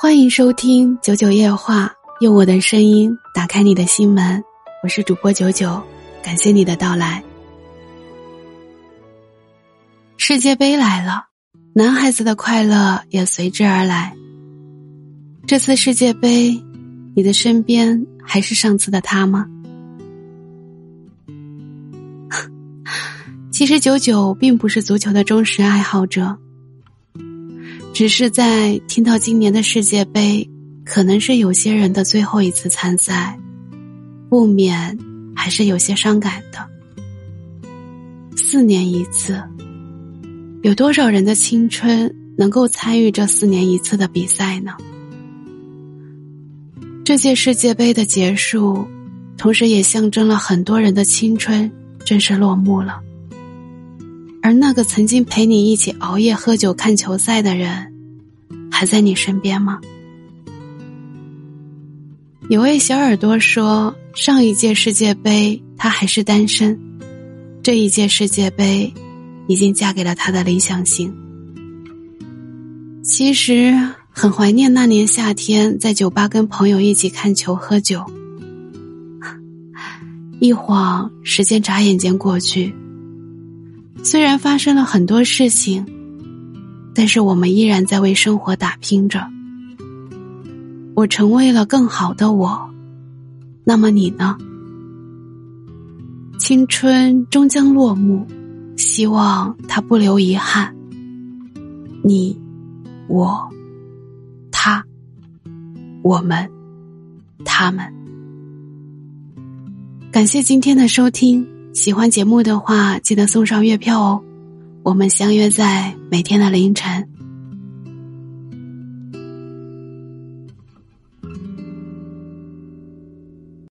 欢迎收听《九九夜话》，用我的声音打开你的心门。我是主播九九，感谢你的到来。世界杯来了，男孩子的快乐也随之而来。这次世界杯，你的身边还是上次的他吗？其实九九并不是足球的忠实爱好者，只是在听到今年的世界杯可能是有些人的最后一次参赛，不免还是有些伤感的。四年一次，有多少人的青春能够参与这四年一次的比赛呢？这届世界杯的结束，同时也象征了很多人的青春正式落幕了。而那个曾经陪你一起熬夜喝酒看球赛的人，还在你身边吗？有位小耳朵说，上一届世界杯他还是单身，这一届世界杯，已经嫁给了他的理想型。其实很怀念那年夏天在酒吧跟朋友一起看球喝酒，一晃时间眨眼间过去。虽然发生了很多事情，但是我们依然在为生活打拼着。我成为了更好的我，那么你呢？青春终将落幕，希望它不留遗憾。你、我、他、我们、他们，感谢今天的收听。喜欢节目的话，记得送上月票哦！我们相约在每天的凌晨。